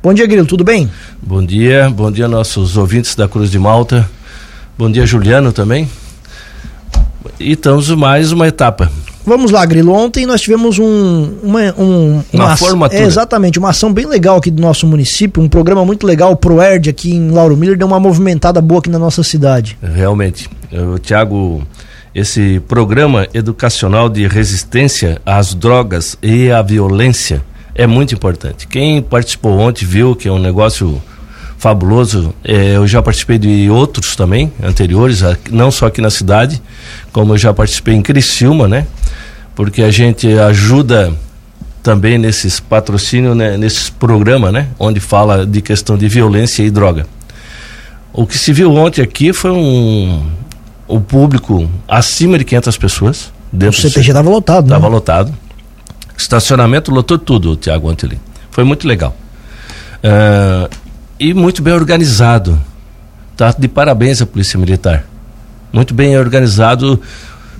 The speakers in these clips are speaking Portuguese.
Bom dia, Grilo, tudo bem? Bom dia, bom dia nossos ouvintes da Cruz de Malta. Bom dia, Juliano também. E estamos mais uma etapa. Vamos lá, Grilo. Ontem nós tivemos um, uma, um, uma, uma formatura. É, exatamente, uma ação bem legal aqui do nosso município, um programa muito legal, o ProERD aqui em Lauro Miller, deu uma movimentada boa aqui na nossa cidade. Realmente. O Tiago, esse programa educacional de resistência às drogas e à violência é muito importante. Quem participou ontem viu que é um negócio fabuloso. É, eu já participei de outros também, anteriores, não só aqui na cidade, como eu já participei em Criciúma, né? Porque a gente ajuda também nesses patrocínios, né? nesses programas, né? Onde fala de questão de violência e droga. O que se viu ontem aqui foi um, um público acima de 500 pessoas. Dentro o CTG estava lotado, né? Estava lotado. Estacionamento lotou tudo, Tiago Anteli. Foi muito legal. Uh, e muito bem organizado. Tá de parabéns a Polícia Militar. Muito bem organizado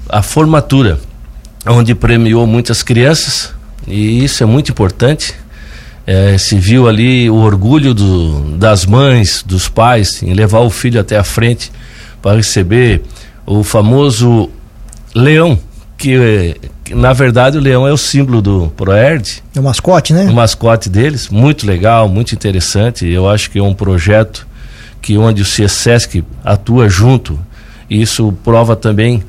a formatura, onde premiou muitas crianças, e isso é muito importante. É, se viu ali o orgulho do, das mães, dos pais, em levar o filho até a frente para receber o famoso leão que, que, na verdade o leão é o símbolo do Proerd. É o mascote, né? O mascote deles, muito legal, muito interessante. Eu acho que é um projeto que onde o CSESC atua junto. E isso prova também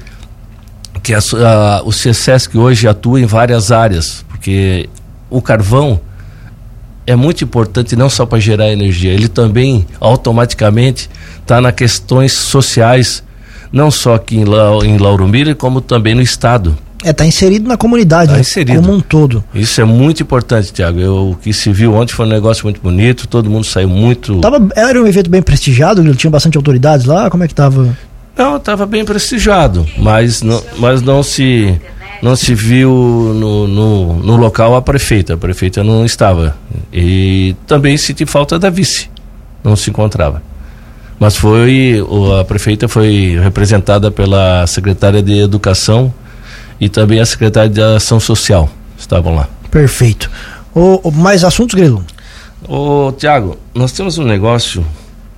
que a, a, o CSESC hoje atua em várias áreas, porque o carvão é muito importante não só para gerar energia, ele também automaticamente está nas questões sociais não só aqui em, La, em Lauro Miller, como também no estado. É, tá inserido na comunidade, tá né? inserido. como um todo. Isso é muito importante, Tiago. O que se viu ontem foi um negócio muito bonito, todo mundo saiu muito. Tava, era um evento bem prestigiado, tinha bastante autoridades lá, como é que tava? Não, estava bem prestigiado, mas não, mas não se não se viu no, no, no, local a prefeita. A prefeita não estava. E também senti falta da vice. Não se encontrava. Mas foi, a prefeita foi representada pela secretária de Educação e também a secretária de Ação Social. Estavam lá. Perfeito. O, o mais assuntos, Grilo? Ô, Tiago, nós temos um negócio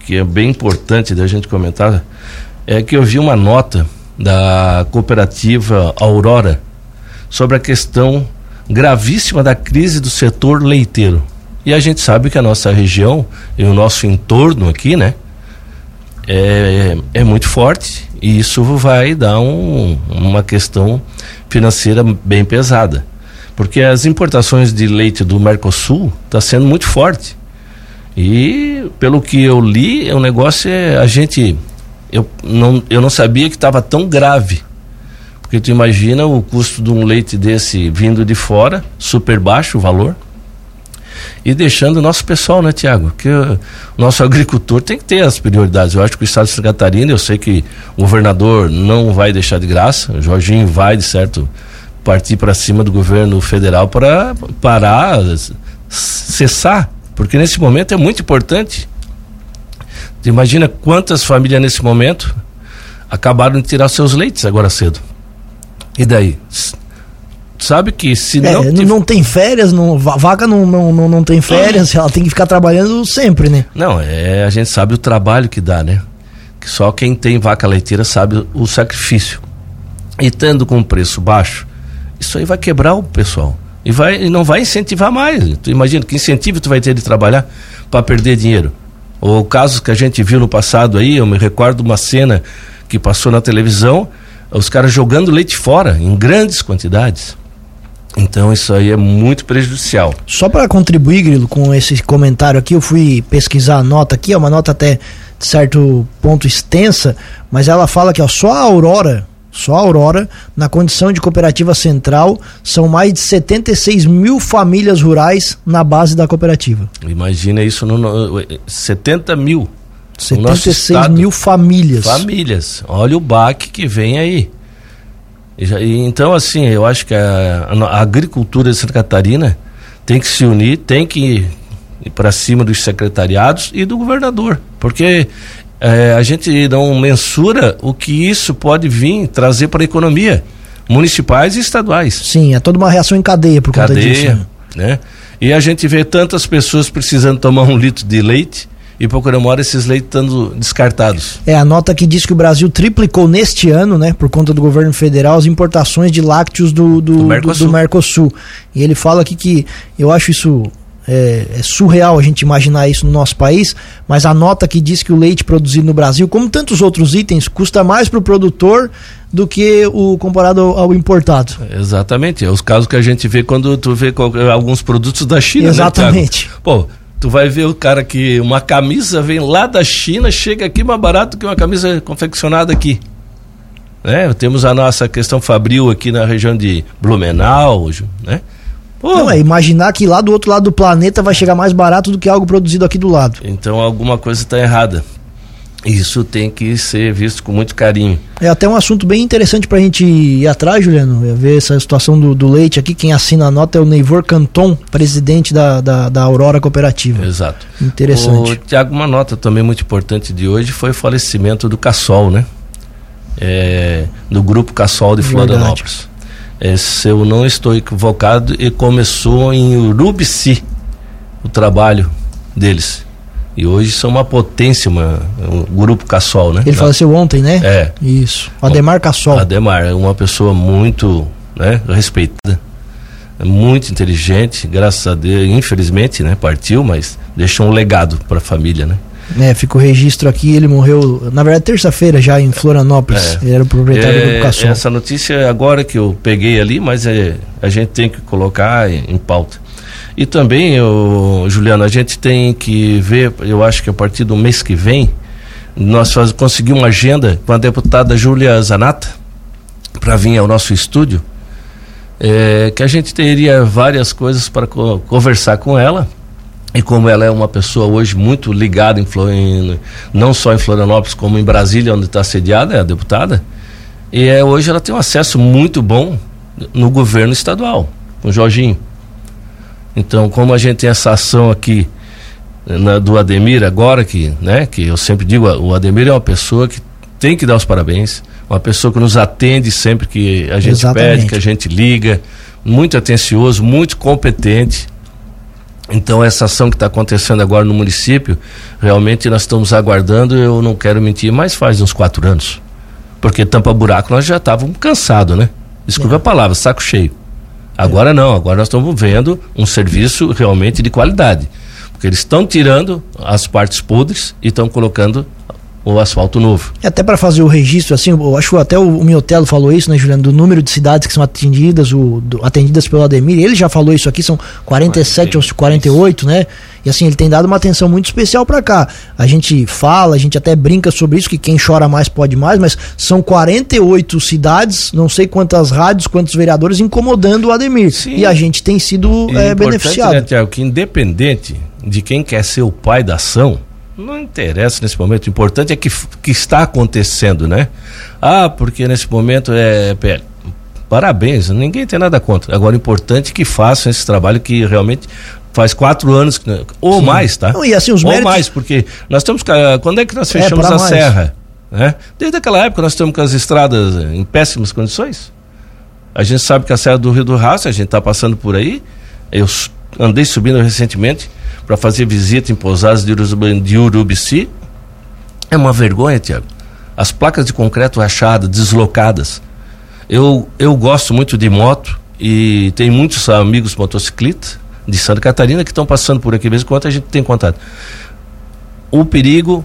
que é bem importante da gente comentar. É que eu vi uma nota da cooperativa Aurora sobre a questão gravíssima da crise do setor leiteiro. E a gente sabe que a nossa região e o nosso entorno aqui, né? É, é muito forte e isso vai dar um, uma questão financeira bem pesada. Porque as importações de leite do Mercosul está sendo muito forte. E pelo que eu li, o negócio é a gente. Eu não, eu não sabia que estava tão grave. Porque tu imagina o custo de um leite desse vindo de fora, super baixo o valor e deixando o nosso pessoal, né, Tiago? Que o nosso agricultor tem que ter as prioridades. Eu acho que o estado de Santa Catarina, eu sei que o governador não vai deixar de graça, o Jorginho vai, de certo, partir para cima do governo federal para parar, cessar, porque nesse momento é muito importante. Imagina quantas famílias nesse momento acabaram de tirar seus leites agora cedo. E daí? Sabe que se é, não. Te... Não tem férias, não, vaca não, não, não, não tem férias, ela tem que ficar trabalhando sempre, né? Não, é, a gente sabe o trabalho que dá, né? Que só quem tem vaca leiteira sabe o sacrifício. E tendo com preço baixo, isso aí vai quebrar o pessoal. E, vai, e não vai incentivar mais. Tu imagina que incentivo tu vai ter de trabalhar para perder dinheiro. Ou casos que a gente viu no passado aí, eu me recordo uma cena que passou na televisão, os caras jogando leite fora em grandes quantidades. Então isso aí é muito prejudicial. Só para contribuir, Grilo, com esse comentário aqui, eu fui pesquisar a nota aqui, é uma nota até de certo ponto extensa, mas ela fala que ó, só a Aurora, só a Aurora, na condição de cooperativa central, são mais de 76 mil famílias rurais na base da cooperativa. Imagina isso no, no 70 mil. 76 mil famílias. Famílias. Olha o baque que vem aí. E, então, assim, eu acho que a, a, agricultura de Santa Catarina tem que se unir, tem que ir para cima dos secretariados e do governador, porque é, a gente não mensura o que isso pode vir trazer para a economia municipais e estaduais. Sim, é toda uma reação em cadeia por cadeia, conta disso. Né? né? E a gente vê tantas pessoas precisando tomar um litro de leite e procurando hora esses leites estando descartados. É, a nota que diz que o Brasil triplicou neste ano, né, por conta do governo federal, as importações de lácteos do, do, do, Mercosul. do Mercosul. E ele fala aqui que eu acho isso é, é, surreal a gente imaginar isso no nosso país, mas a nota que diz que o leite produzido no Brasil, como tantos outros itens, custa mais para o produtor do que o comparado ao, ao, importado. Exatamente, é os casos que a gente vê quando tu vê alguns produtos da China, né, Exatamente. Né, Pô, Tu vai ver o cara que uma camisa vem lá da China, chega aqui mais barato que uma camisa confeccionada aqui. Né? Temos a nossa questão fabril aqui na região de Blumenau, né? Pô, Não, é imaginar que lá do outro lado do planeta vai chegar mais barato do que algo produzido aqui do lado. Então alguma coisa está errada. Isso tem que ser visto com muito carinho. É até um assunto bem interessante para a gente ir atrás, Juliano, é ver essa situação do, do, leite aqui. Quem assina a nota é o Neivor Canton, presidente da, da, da Aurora Cooperativa. Exato. Interessante. O, Tiago, uma nota também muito importante de hoje foi o falecimento do Cassol, né? É, do grupo Cassol de Florianópolis. É, se eu não estou equivocado, e começou em Urubici o trabalho deles e hoje são uma potência, uma, um grupo Cassol, né? Ele faleceu ontem, né? É. Isso. Ademar Cassol. Ademar é uma pessoa muito né, respeitada, muito inteligente, graças a Deus, infelizmente, né? Partiu, mas deixou um legado para a família, né? É, fica o registro aqui, ele morreu, na verdade, terça-feira já em Florianópolis. É. Ele era o proprietário é, do Grupo Cassol. Essa notícia é agora que eu peguei ali, mas é, a gente tem que colocar em pauta. E também, eu, Juliano, a gente tem que ver, eu acho que a partir do mês que vem, nós conseguimos uma agenda com a deputada Júlia Zanata para vir ao nosso estúdio, é, que a gente teria várias coisas para co conversar com ela. E como ela é uma pessoa hoje muito ligada em, em não só em Florianópolis, como em Brasília, onde está sediada, é a deputada, e é, hoje ela tem um acesso muito bom no governo estadual, com o Jorginho. Então, como a gente tem essa ação aqui na, do Ademir agora, que, né, que eu sempre digo, o Ademir é uma pessoa que tem que dar os parabéns, uma pessoa que nos atende sempre que a gente Exatamente. pede, que a gente liga, muito atencioso, muito competente. Então, essa ação que está acontecendo agora no município, realmente nós estamos aguardando, eu não quero mentir, mas faz uns quatro anos. Porque tampa-buraco nós já estávamos cansados, né? Desculpa é. a palavra, saco cheio. Agora não, agora nós estamos vendo um serviço realmente de qualidade. Porque eles estão tirando as partes podres e estão colocando o asfalto novo. E até para fazer o registro, assim, eu acho que até o, o Miotelo falou isso, né, Juliano, do número de cidades que são atendidas, o, do, atendidas pelo Ademir, ele já falou isso aqui, são 47 ou 48, né? E assim, ele tem dado uma atenção muito especial para cá. A gente fala, a gente até brinca sobre isso, que quem chora mais pode mais, mas são 48 cidades, não sei quantas rádios, quantos vereadores incomodando o Ademir. Sim. E a gente tem sido é, beneficiado. Né, Tiago, que independente de quem quer ser o pai da ação, não interessa nesse momento. O importante é que, que está acontecendo, né? Ah, porque nesse momento é PL. Parabéns, ninguém tem nada contra. Agora, o importante é que façam esse trabalho que realmente faz quatro anos ou Sim. mais, tá? Não, e assim os ou mais, porque nós temos quando é que nós é, fechamos é, a mais. serra, né? Desde aquela época nós estamos com as estradas em péssimas condições. A gente sabe que a serra do Rio do Rastro, a gente está passando por aí. Eu andei subindo recentemente para fazer visita em pousadas de, Urubici. É uma vergonha, Tiago. As placas de concreto rachadas, deslocadas. Eu, eu gosto muito de moto e tenho muitos amigos motociclistas de Santa Catarina que estão passando por aqui mesmo, quanto a gente tem contato. O perigo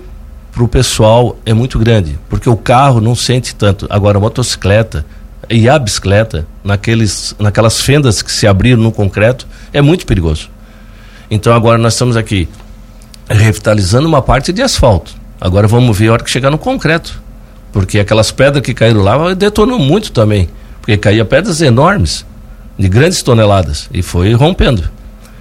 para o pessoal é muito grande, porque o carro não sente tanto. Agora, a motocicleta e a bicicleta, naqueles, naquelas fendas que se abriram no concreto, é muito perigoso. Então, agora nós estamos aqui revitalizando uma parte de asfalto. Agora vamos ver a hora que chegar no concreto. Porque aquelas pedras que caíram lá detonou muito também. Porque caía pedras enormes, de grandes toneladas, e foi rompendo.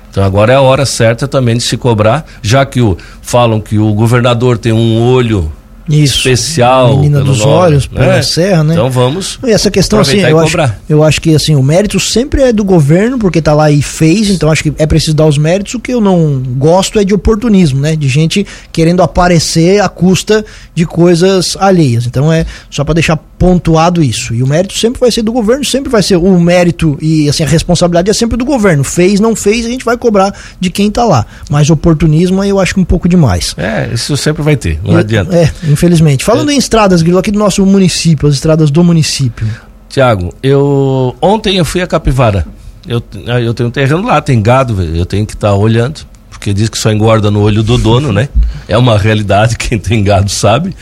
Então agora é a hora certa também de se cobrar, já que o, falam que o governador tem um olho Isso. especial. Menina dos nome, Olhos, né? pela Serra, né? Então vamos. E essa questão, assim, eu acho, eu acho que assim, o mérito sempre é do governo, porque tá lá e fez, então acho que é preciso dar os méritos. O que eu não gosto é de oportunismo, né? De gente querendo aparecer à custa de coisas alheias. Então é só para deixar pontuado isso. E o mérito sempre vai ser do governo, sempre vai ser o mérito e assim a responsabilidade é sempre do governo. Fez, não fez, a gente vai cobrar de quem tá lá. Mas oportunismo eu acho que um pouco demais. É, isso sempre vai ter, não adianta. É, infelizmente. Falando é. em estradas, Grilo, aqui do nosso município, as estradas do município. Tiago, eu ontem eu fui a Capivara. Eu, eu tenho um terreno lá, tem gado, eu tenho que estar tá olhando, porque diz que só engorda no olho do dono, né? É uma realidade, quem tem gado sabe.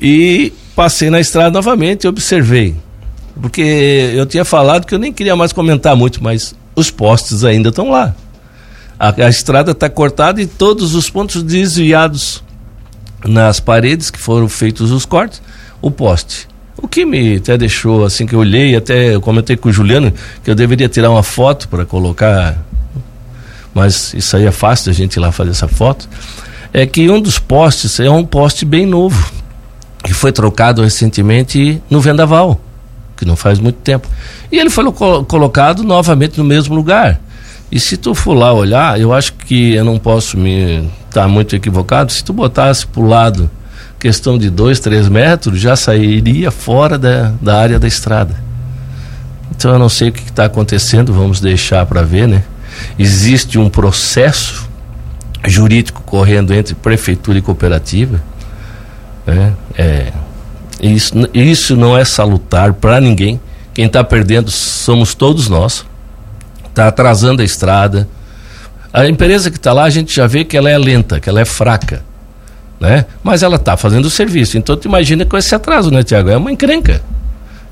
E passei na estrada novamente e observei. Porque eu tinha falado que eu nem queria mais comentar muito, mas os postes ainda estão lá. A, a estrada está cortada e todos os pontos desviados nas paredes que foram feitos os cortes, o poste. O que me até deixou, assim, que eu olhei, até eu comentei com o Juliano que eu deveria tirar uma foto para colocar, mas isso aí é fácil a gente ir lá fazer essa foto. É que um dos postes é um poste bem novo que foi trocado recentemente no Vendaval, que não faz muito tempo. E ele foi colocado novamente no mesmo lugar. E se tu for lá olhar, eu acho que eu não posso me estar tá muito equivocado. Se tu botasse para o lado questão de dois, três metros, já sairia fora da, da área da estrada. Então eu não sei o que está acontecendo, vamos deixar para ver, né? Existe um processo jurídico correndo entre prefeitura e cooperativa né? É, isso, isso não é salutar para ninguém. Quem está perdendo somos todos nós. Está atrasando a estrada. A empresa que está lá, a gente já vê que ela é lenta, que ela é fraca. Né? Mas ela está fazendo o serviço. Então tu imagina com esse atraso, né, Tiago? É uma encrenca.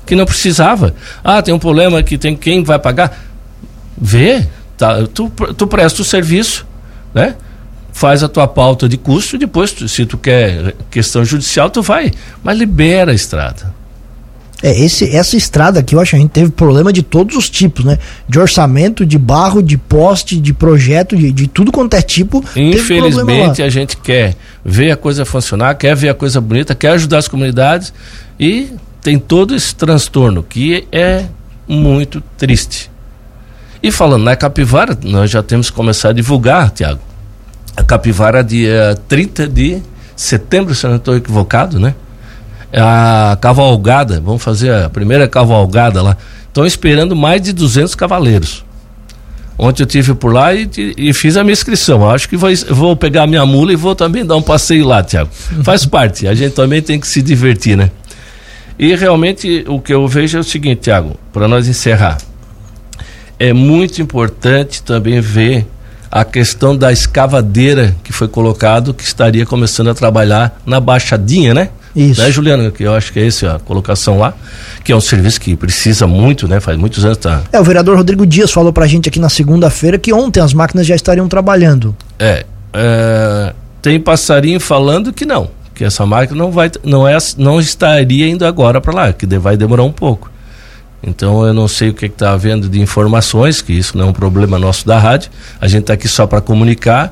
Que não precisava. Ah, tem um problema que tem quem vai pagar. Vê, tá, tu, tu presta o serviço, né? faz a tua pauta de custo, depois, tu, se tu quer questão judicial, tu vai, mas libera a estrada. É, esse, essa estrada aqui, eu acho que a gente teve problema de todos os tipos, né? De orçamento, de barro, de poste, de projeto, de, de tudo quanto é tipo. Infelizmente, a gente quer ver a coisa funcionar, quer ver a coisa bonita, quer ajudar as comunidades e tem todo esse transtorno que é muito triste. E falando na Capivara, nós já temos que começar a divulgar, Tiago, a Capivara dia 30 de setembro, se eu não estou equivocado, né? A cavalgada, vamos fazer a primeira cavalgada lá. Estão esperando mais de 200 cavaleiros. Ontem eu tive por lá e, e fiz a minha inscrição. Acho que vou, vou pegar a minha mula e vou também dar um passeio lá, Tiago. Faz parte, a gente também tem que se divertir, né? E realmente o que eu vejo é o seguinte, Tiago, para nós encerrar. É muito importante também ver a questão da escavadeira que foi colocado, que estaria começando a trabalhar na Baixadinha, né? Isso. Né, Juliano? Que eu acho que é essa a colocação lá, que é um serviço que precisa muito, né? Faz muitos anos tá. É, o vereador Rodrigo Dias falou pra gente aqui na segunda-feira que ontem as máquinas já estariam trabalhando. É, é, tem passarinho falando que não, que essa máquina não vai, não é, não estaria indo agora para lá, que vai demorar um pouco. Então eu não sei o que é está havendo de informações, que isso não é um problema nosso da rádio. A gente está aqui só para comunicar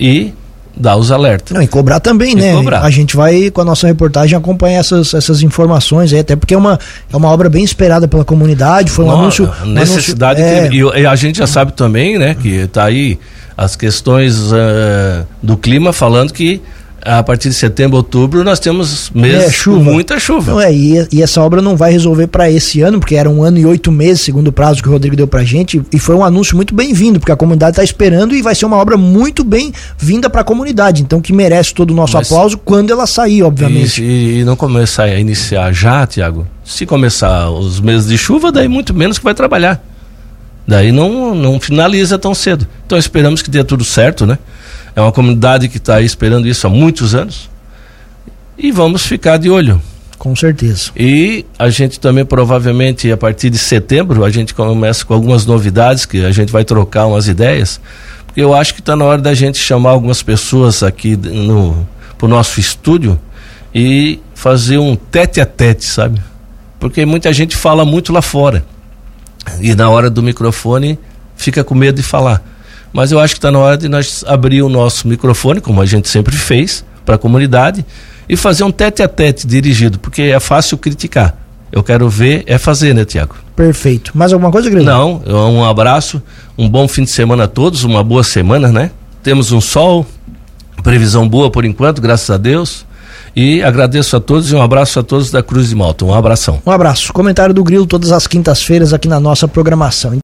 e dar os alertas. Não, e cobrar também, e né? Cobrar. A gente vai, com a nossa reportagem, acompanhar essas, essas informações aí, até porque é uma, é uma obra bem esperada pela comunidade, foi um anúncio... necessidade um anúncio, é... e a gente já sabe também, né, que está aí as questões uh, do clima falando que a partir de setembro, outubro, nós temos meses é, chuva. com muita chuva. Não é, e, e, essa obra não vai resolver para esse ano, porque era um ano e oito meses, segundo o prazo que o Rodrigo deu pra gente, e foi um anúncio muito bem-vindo, porque a comunidade está esperando e vai ser uma obra muito bem-vinda para a comunidade, então que merece todo o nosso Mas, aplauso quando ela sair, obviamente. E, e não começar a iniciar já, Tiago, se começar os meses de chuva, daí muito menos que vai trabalhar. Daí não, não finaliza tão cedo. Então esperamos que dê tudo certo, né? É uma comunidade que está esperando isso há muitos anos. E vamos ficar de olho. Com certeza. E a gente também provavelmente a partir de setembro a gente começa com algumas novidades que a gente vai trocar umas ideias. Porque eu acho que está na hora da gente chamar algumas pessoas aqui no pro nosso estúdio e fazer um tete a tete, sabe? Porque muita gente fala muito lá fora. E na hora do microfone fica com medo de falar. Mas eu acho que está na hora de nós abrir o nosso microfone, como a gente sempre fez, para a comunidade e fazer um tete a tete dirigido, porque é fácil criticar. Eu quero ver é fazer, né, Tiago? Perfeito. Mais alguma coisa, Grilo? Não, um abraço, um bom fim de semana a todos, uma boa semana, né? Temos um sol, previsão boa por enquanto, graças a Deus. E agradeço a todos e um abraço a todos da Cruz de Malta. Um abração. Um abraço. Comentário do Grilo todas as quintas-feiras aqui na nossa programação.